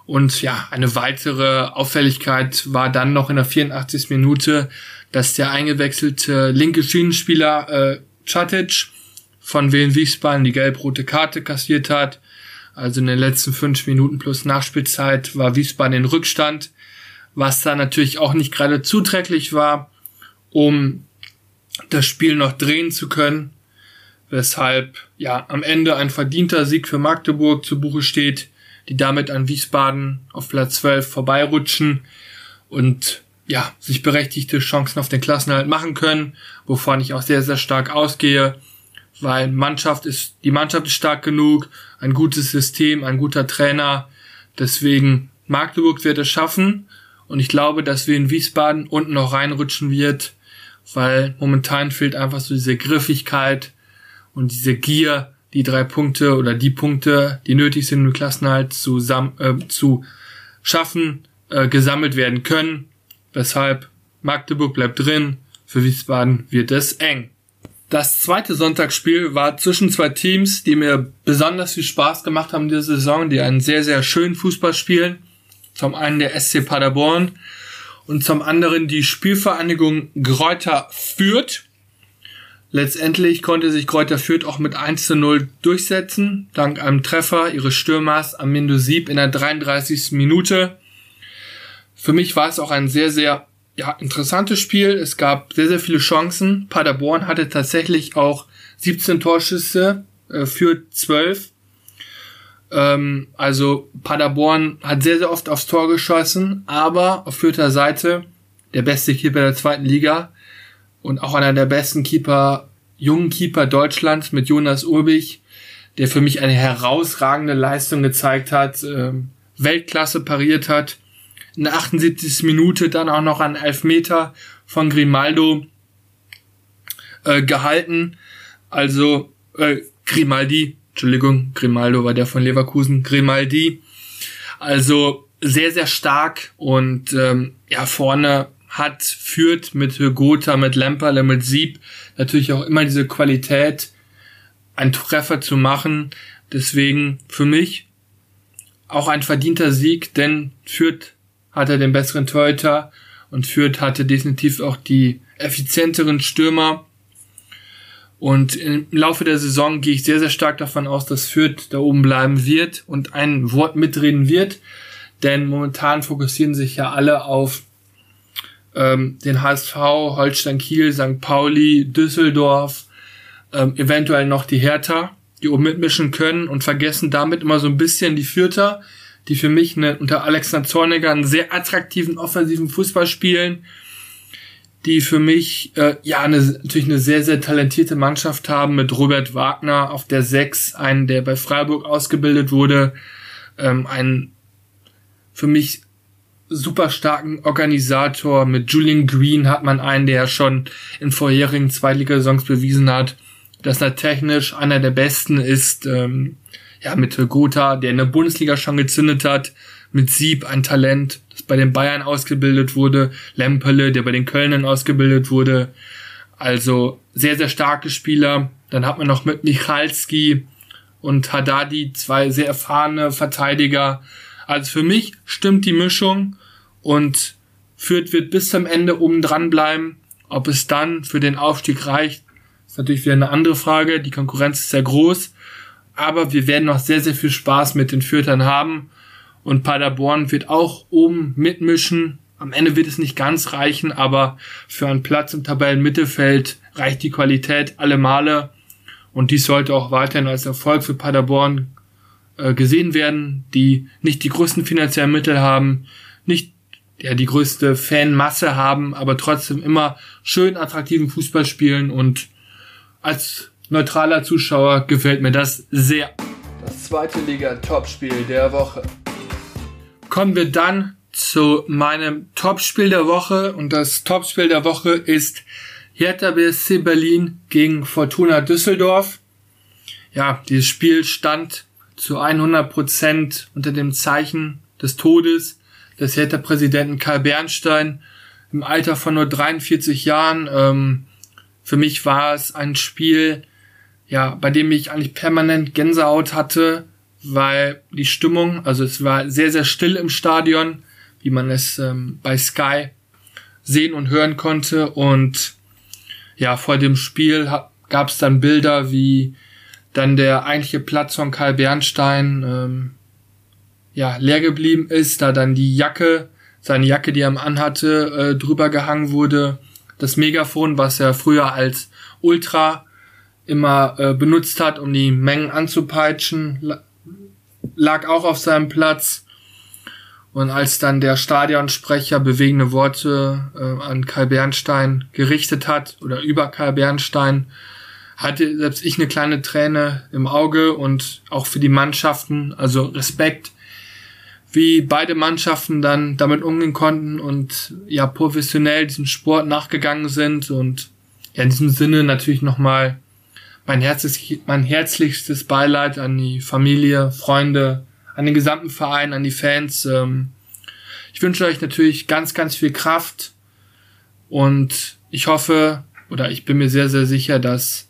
B: Und ja, eine weitere Auffälligkeit war dann noch in der 84. Minute, dass der eingewechselte linke Schienenspieler äh, Chatic von Wien Wiesbaden die gelb-rote Karte kassiert hat. Also in den letzten fünf Minuten plus Nachspielzeit war Wiesbaden in Rückstand, was da natürlich auch nicht gerade zuträglich war. um das Spiel noch drehen zu können, weshalb ja am Ende ein verdienter Sieg für Magdeburg zu Buche steht, die damit an Wiesbaden auf Platz 12 vorbeirutschen und ja, sich berechtigte Chancen auf den Klassenhalt machen können, wovon ich auch sehr, sehr stark ausgehe, weil Mannschaft ist, die Mannschaft ist stark genug, ein gutes System, ein guter Trainer, deswegen Magdeburg wird es schaffen und ich glaube, dass wir in Wiesbaden unten noch reinrutschen wird, weil momentan fehlt einfach so diese Griffigkeit und diese Gier, die drei Punkte oder die Punkte, die nötig sind, um Klassenhalt zu, äh, zu schaffen, äh, gesammelt werden können. Weshalb Magdeburg bleibt drin, für Wiesbaden wird es eng. Das zweite Sonntagsspiel war zwischen zwei Teams, die mir besonders viel Spaß gemacht haben diese Saison, die einen sehr, sehr schönen Fußball spielen. Zum einen der SC Paderborn und zum anderen die Spielvereinigung Gräuter Fürth. Letztendlich konnte sich Kräuter Fürth auch mit 1 zu 0 durchsetzen, dank einem Treffer ihres Stürmers Amindo Sieb in der 33. Minute. Für mich war es auch ein sehr, sehr ja, interessantes Spiel. Es gab sehr, sehr viele Chancen. Paderborn hatte tatsächlich auch 17 Torschüsse äh, für 12. Ähm, also Paderborn hat sehr, sehr oft aufs Tor geschossen, aber auf vierter Seite der beste Keeper der zweiten Liga und auch einer der besten Keeper, jungen Keeper Deutschlands mit Jonas Urbich, der für mich eine herausragende Leistung gezeigt hat, äh, Weltklasse pariert hat. In der 78. Minute dann auch noch an Elfmeter von Grimaldo äh, gehalten. Also äh, Grimaldi, Entschuldigung, Grimaldo war der von Leverkusen, Grimaldi. Also sehr, sehr stark und ähm, ja, vorne hat, führt mit Gotha, mit Lemperle, mit Sieb natürlich auch immer diese Qualität, einen Treffer zu machen. Deswegen für mich auch ein verdienter Sieg, denn Fürth hatte den besseren Torhüter und Fürth hatte definitiv auch die effizienteren Stürmer. Und im Laufe der Saison gehe ich sehr, sehr stark davon aus, dass Fürth da oben bleiben wird und ein Wort mitreden wird. Denn momentan fokussieren sich ja alle auf ähm, den HSV, Holstein Kiel, St. Pauli, Düsseldorf, ähm, eventuell noch die Hertha, die oben mitmischen können und vergessen damit immer so ein bisschen die Fürther, die für mich eine, unter Alexander Zorniger einen sehr attraktiven offensiven Fußball spielen, die für mich äh, ja eine, natürlich eine sehr, sehr talentierte Mannschaft haben mit Robert Wagner auf der 6, einen, der bei Freiburg ausgebildet wurde, ähm, ein für mich super starken Organisator. Mit Julian Green hat man einen, der schon in vorherigen Zweitligasaisons bewiesen hat, dass er technisch einer der besten ist. Ähm, ja, mit Gotha, der in der Bundesliga schon gezündet hat. Mit Sieb ein Talent, das bei den Bayern ausgebildet wurde. Lempele, der bei den Kölnern ausgebildet wurde. Also sehr, sehr starke Spieler. Dann hat man noch mit Michalski und Haddadi zwei sehr erfahrene Verteidiger. Also für mich stimmt die Mischung und Fürth wird bis zum Ende oben dran bleiben. Ob es dann für den Aufstieg reicht, ist natürlich wieder eine andere Frage. Die Konkurrenz ist sehr groß. Aber wir werden noch sehr, sehr viel Spaß mit den Fürtern haben. Und Paderborn wird auch oben mitmischen. Am Ende wird es nicht ganz reichen, aber für einen Platz im Tabellenmittelfeld reicht die Qualität alle Male. Und dies sollte auch weiterhin als Erfolg für Paderborn äh, gesehen werden, die nicht die größten finanziellen Mittel haben, nicht ja die größte Fanmasse haben, aber trotzdem immer schön attraktiven Fußball spielen und als neutraler Zuschauer gefällt mir das sehr. Das zweite Liga-Topspiel der Woche. Kommen wir dann zu meinem Topspiel der Woche und das Topspiel der Woche ist Hertha BSC Berlin gegen Fortuna Düsseldorf. Ja, dieses Spiel stand zu 100 Prozent unter dem Zeichen des Todes des Hertha-Präsidenten Karl Bernstein im Alter von nur 43 Jahren. Ähm, für mich war es ein Spiel, ja, bei dem ich eigentlich permanent Gänsehaut hatte, weil die Stimmung, also es war sehr, sehr still im Stadion, wie man es ähm, bei Sky sehen und hören konnte. Und ja, vor dem Spiel gab es dann Bilder, wie dann der eigentliche Platz von Karl Bernstein ähm, ja, leer geblieben ist, da dann die Jacke, seine Jacke, die er anhatte, äh, drüber gehangen wurde, das Megafon, was er früher als Ultra immer äh, benutzt hat, um die Mengen anzupeitschen, lag auch auf seinem Platz. Und als dann der Stadionsprecher bewegende Worte äh, an Karl Bernstein gerichtet hat oder über Karl Bernstein, hatte selbst ich eine kleine Träne im Auge und auch für die Mannschaften, also Respekt, wie beide Mannschaften dann damit umgehen konnten und ja professionell diesem Sport nachgegangen sind und ja in diesem Sinne natürlich nochmal mein, mein herzlichstes Beileid an die Familie, Freunde, an den gesamten Verein, an die Fans. Ähm, ich wünsche euch natürlich ganz, ganz viel Kraft und ich hoffe oder ich bin mir sehr, sehr sicher, dass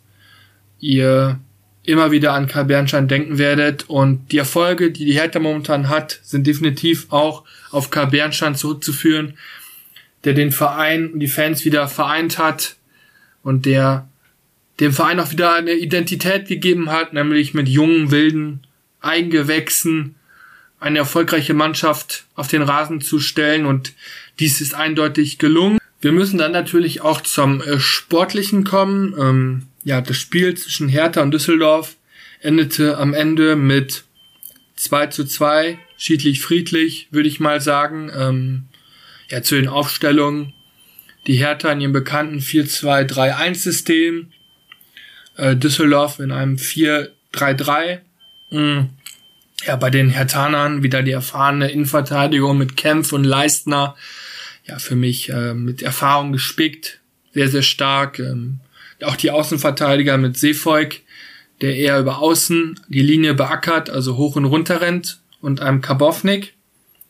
B: ihr immer wieder an Karl Bernstein denken werdet und die Erfolge, die die Hertha momentan hat, sind definitiv auch auf Karl Bernstein zurückzuführen, der den Verein und die Fans wieder vereint hat und der dem Verein auch wieder eine Identität gegeben hat, nämlich mit jungen, wilden Eigengewächsen eine erfolgreiche Mannschaft auf den Rasen zu stellen und dies ist eindeutig gelungen. Wir müssen dann natürlich auch zum äh, Sportlichen kommen. Ähm, ja, das Spiel zwischen Hertha und Düsseldorf endete am Ende mit 2 zu 2, schiedlich friedlich, würde ich mal sagen. Ähm, ja, zu den Aufstellungen. Die Hertha in ihrem bekannten 4-2-3-1-System. Äh, Düsseldorf in einem 4-3-3. Mhm. Ja, bei den Hertanern wieder die erfahrene Innenverteidigung mit Kempf und Leistner. Ja, für mich äh, mit Erfahrung gespickt. Sehr, sehr stark. Ähm, auch die Außenverteidiger mit Seefolk, der eher über Außen die Linie beackert, also hoch und runter rennt, und einem Kabovnik,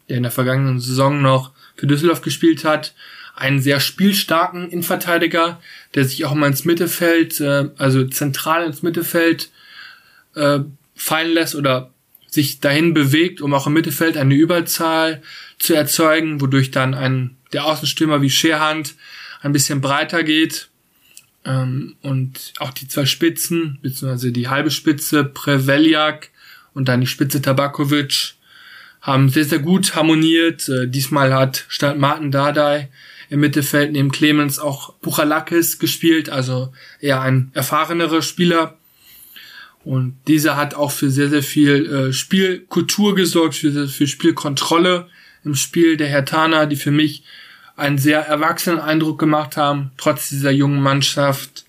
B: der in der vergangenen Saison noch für Düsseldorf gespielt hat, einen sehr spielstarken Innenverteidiger, der sich auch mal ins Mittelfeld, äh, also zentral ins Mittelfeld äh, fallen lässt oder sich dahin bewegt, um auch im Mittelfeld eine Überzahl zu erzeugen, wodurch dann ein der Außenstürmer wie Scherhand ein bisschen breiter geht ähm, und auch die zwei Spitzen, beziehungsweise die halbe Spitze, Preveljak und dann die Spitze Tabakovic, haben sehr, sehr gut harmoniert. Äh, diesmal hat statt Martin Dardai im Mittelfeld neben Clemens auch Buchalakis gespielt, also eher ein erfahrenerer Spieler. Und dieser hat auch für sehr, sehr viel äh, Spielkultur gesorgt, für, für Spielkontrolle im Spiel der Hertaner, die für mich einen sehr erwachsenen Eindruck gemacht haben, trotz dieser jungen Mannschaft,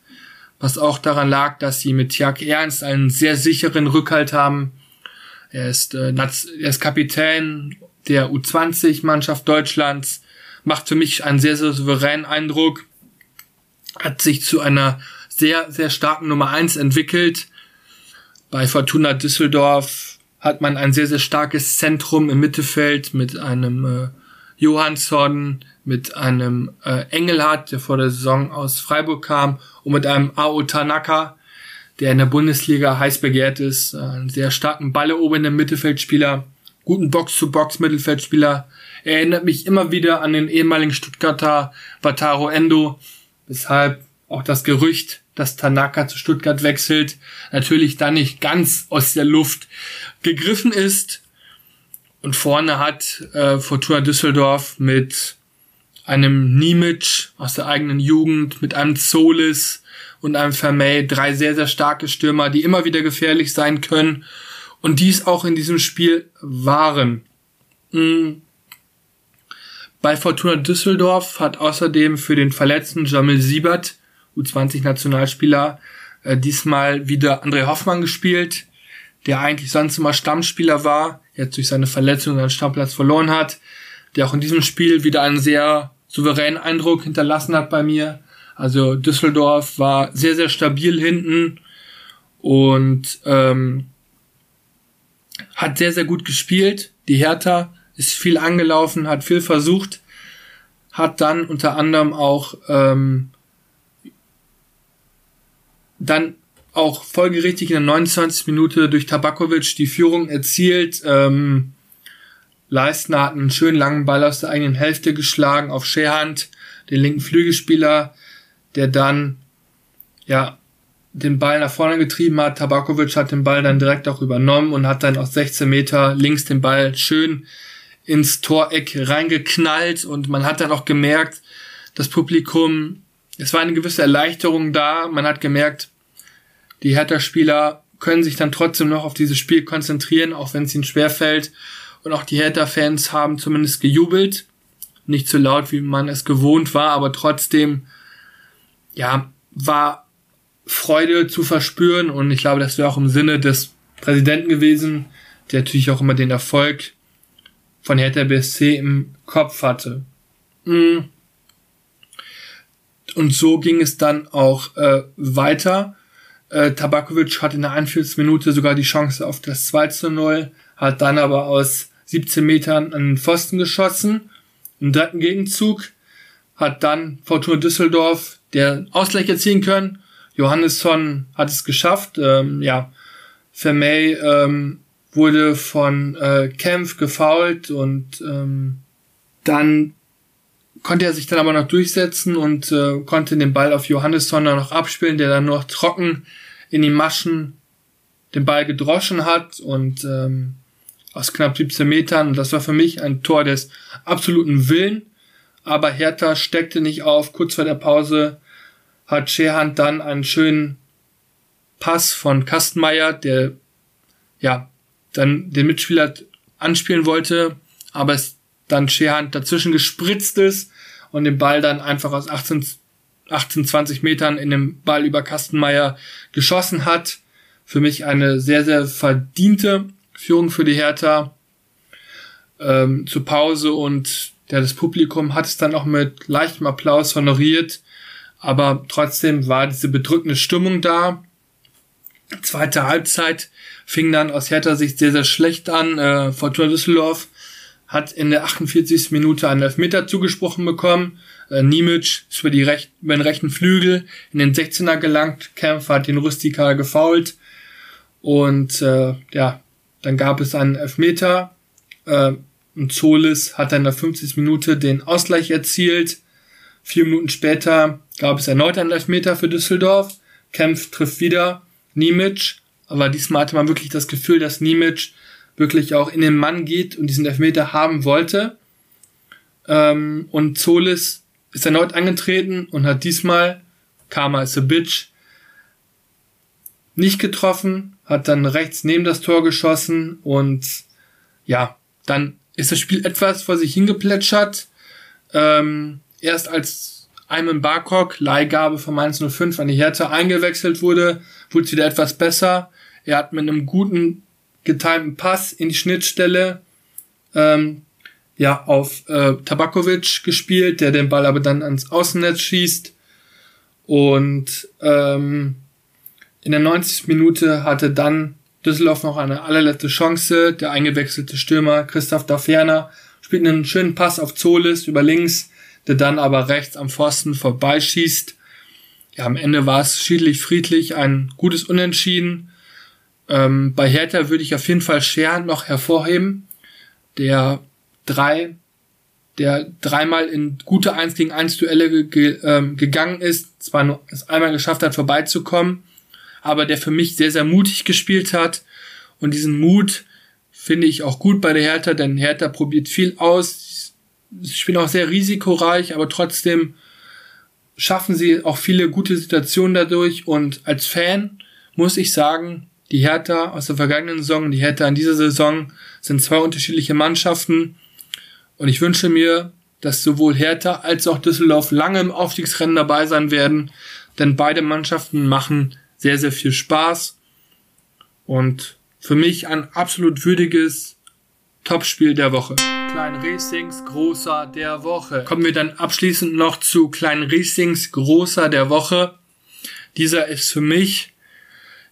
B: was auch daran lag, dass sie mit Jack Ernst einen sehr sicheren Rückhalt haben. Er ist, äh, er ist Kapitän der U20-Mannschaft Deutschlands, macht für mich einen sehr, sehr souveränen Eindruck, hat sich zu einer sehr, sehr starken Nummer eins entwickelt. Bei Fortuna Düsseldorf hat man ein sehr, sehr starkes Zentrum im Mittelfeld mit einem äh, Johansson, mit einem äh, Engelhardt, der vor der Saison aus Freiburg kam, und mit einem Ao Tanaka, der in der Bundesliga heiß begehrt ist, äh, einen sehr starken ballerobernden Mittelfeldspieler, guten Box-to-Box-Mittelfeldspieler. Er erinnert mich immer wieder an den ehemaligen Stuttgarter Vataro Endo, weshalb auch das Gerücht, dass Tanaka zu Stuttgart wechselt, natürlich dann nicht ganz aus der Luft gegriffen ist. Und vorne hat äh, Fortuna Düsseldorf mit einem Nimic aus der eigenen Jugend, mit einem Zolis und einem Vermey, drei sehr, sehr starke Stürmer, die immer wieder gefährlich sein können und dies auch in diesem Spiel waren. Mhm. Bei Fortuna Düsseldorf hat außerdem für den verletzten Jamil Siebert, U20-Nationalspieler, äh, diesmal wieder André Hoffmann gespielt, der eigentlich sonst immer Stammspieler war, jetzt durch seine Verletzung seinen Stammplatz verloren hat, der auch in diesem Spiel wieder einen sehr souveränen Eindruck hinterlassen hat bei mir. Also Düsseldorf war sehr, sehr stabil hinten und ähm, hat sehr, sehr gut gespielt. Die Hertha ist viel angelaufen, hat viel versucht, hat dann unter anderem auch ähm, dann auch folgerichtig in der 29. Minute durch Tabakovic die Führung erzielt. Ähm, Leistner hat einen schönen langen Ball aus der eigenen Hälfte geschlagen auf Scherhand, den linken Flügelspieler, der dann ja den Ball nach vorne getrieben hat. Tabakovic hat den Ball dann direkt auch übernommen und hat dann aus 16 Meter links den Ball schön ins Toreck reingeknallt und man hat dann auch gemerkt, das Publikum es war eine gewisse Erleichterung da. Man hat gemerkt, die Hertha-Spieler können sich dann trotzdem noch auf dieses Spiel konzentrieren, auch wenn es ihnen schwerfällt. Und auch die Hertha-Fans haben zumindest gejubelt. Nicht so laut, wie man es gewohnt war, aber trotzdem, ja, war Freude zu verspüren. Und ich glaube, das wäre auch im Sinne des Präsidenten gewesen, der natürlich auch immer den Erfolg von Hertha BSC im Kopf hatte. Mm. Und so ging es dann auch äh, weiter. Äh, Tabakovic hat in der 41. Minute sogar die Chance auf das 2 zu 0, hat dann aber aus 17 Metern an den Pfosten geschossen. Im dritten Gegenzug hat dann Fortuna Düsseldorf der Ausgleich erzielen können. Johannesson hat es geschafft. Ähm, ja, Vermey ähm, wurde von äh, Kempf gefoult und ähm, dann konnte er sich dann aber noch durchsetzen und äh, konnte den Ball auf Johannesson noch abspielen, der dann noch trocken in die Maschen den Ball gedroschen hat und ähm, aus knapp 17 Metern. Das war für mich ein Tor des absoluten Willen. Aber Hertha steckte nicht auf. Kurz vor der Pause hat Scherhand dann einen schönen Pass von Kastenmeier, der ja dann den Mitspieler anspielen wollte, aber es dann Scherhand dazwischen gespritzt ist und den Ball dann einfach aus 18, 18, 20 Metern in den Ball über Kastenmeier geschossen hat. Für mich eine sehr, sehr verdiente Führung für die Hertha ähm, zur Pause und ja, das Publikum hat es dann auch mit leichtem Applaus honoriert, aber trotzdem war diese bedrückende Stimmung da. Zweite Halbzeit fing dann aus Hertha Sicht sehr, sehr schlecht an. Äh, Fortuna Düsseldorf hat in der 48. Minute einen Elfmeter zugesprochen bekommen. Äh, Nimic ist über, die Rech über den rechten Flügel in den 16er gelangt. Kämpfer hat den Rustika gefault. Und äh, ja, dann gab es einen Elfmeter. Äh, und Zolis hat dann in der 50. Minute den Ausgleich erzielt. Vier Minuten später gab es erneut einen Elfmeter für Düsseldorf. Kempf trifft wieder Nimic. Aber diesmal hatte man wirklich das Gefühl, dass Nimic wirklich auch in den Mann geht und diesen Elfmeter haben wollte. Ähm, und Zolis ist erneut angetreten und hat diesmal Karma is a bitch nicht getroffen, hat dann rechts neben das Tor geschossen und ja, dann ist das Spiel etwas vor sich hingeplätschert. Ähm, erst als Ayman Barkok, Leihgabe von Mainz 05 an die Hertha eingewechselt wurde, wurde es wieder etwas besser. Er hat mit einem guten getimten Pass in die Schnittstelle ähm, ja auf äh, Tabakovic gespielt, der den Ball aber dann ans Außennetz schießt. Und ähm, in der 90. Minute hatte dann Düsseldorf noch eine allerletzte Chance. Der eingewechselte Stürmer Christoph Daferner spielt einen schönen Pass auf Zolis über links, der dann aber rechts am Pfosten vorbeischießt. Ja, am Ende war es schiedlich friedlich, ein gutes Unentschieden. Ähm, bei Hertha würde ich auf jeden Fall Scher noch hervorheben, der drei, der dreimal in gute 1 gegen 1 Duelle ge ähm, gegangen ist, zwar nur es einmal geschafft hat, vorbeizukommen, aber der für mich sehr, sehr mutig gespielt hat. Und diesen Mut finde ich auch gut bei der Hertha, denn Hertha probiert viel aus. Sie spielen auch sehr risikoreich, aber trotzdem schaffen sie auch viele gute Situationen dadurch. Und als Fan muss ich sagen, die Hertha aus der vergangenen Saison die Hertha in dieser Saison sind zwei unterschiedliche Mannschaften. Und ich wünsche mir, dass sowohl Hertha als auch Düsseldorf lange im Aufstiegsrennen dabei sein werden, denn beide Mannschaften machen sehr, sehr viel Spaß und für mich ein absolut würdiges Topspiel der Woche. Klein Racings großer der Woche. Kommen wir dann abschließend noch zu Klein Racings großer der Woche. Dieser ist für mich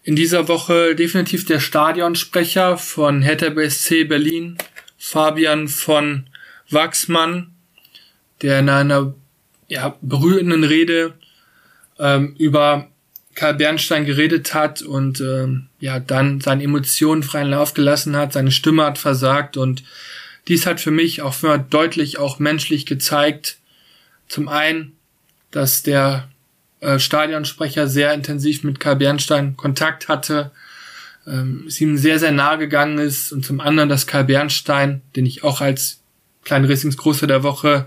B: in dieser Woche definitiv der Stadionsprecher von Hertha BSC Berlin, Fabian von Wachsmann, der in einer ja, berührenden Rede ähm, über Karl Bernstein geredet hat und ähm, ja dann seine Emotionen freien Lauf gelassen hat, seine Stimme hat versagt und dies hat für mich auch für deutlich auch menschlich gezeigt. Zum einen, dass der äh, Stadionsprecher sehr intensiv mit Karl Bernstein Kontakt hatte, ähm, es ihm sehr, sehr nahe gegangen ist und zum anderen, dass Karl Bernstein, den ich auch als kleinen Racings der Woche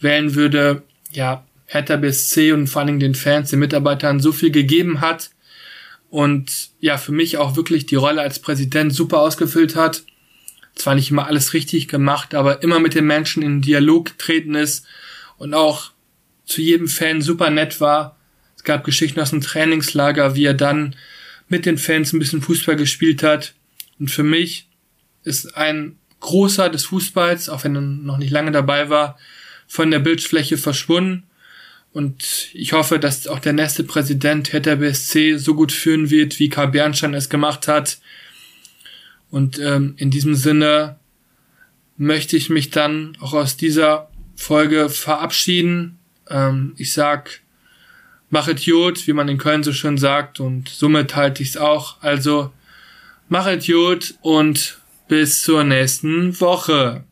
B: wählen würde, ja, Hertha BSC und vor allen Dingen den Fans, den Mitarbeitern so viel gegeben hat und ja, für mich auch wirklich die Rolle als Präsident super ausgefüllt hat. Zwar nicht immer alles richtig gemacht, aber immer mit den Menschen in Dialog getreten ist und auch zu jedem Fan super nett war. Es gab Geschichten aus dem Trainingslager, wie er dann mit den Fans ein bisschen Fußball gespielt hat. Und für mich ist ein großer des Fußballs, auch wenn er noch nicht lange dabei war, von der Bildfläche verschwunden. Und ich hoffe, dass auch der nächste Präsident Hertha BSC so gut führen wird, wie Karl Bernstein es gemacht hat. Und ähm, in diesem Sinne möchte ich mich dann auch aus dieser Folge verabschieden. Ähm, ich sag, machet Jod, wie man in Köln so schön sagt, und somit halte ich es auch. Also, machet Jod und bis zur nächsten Woche.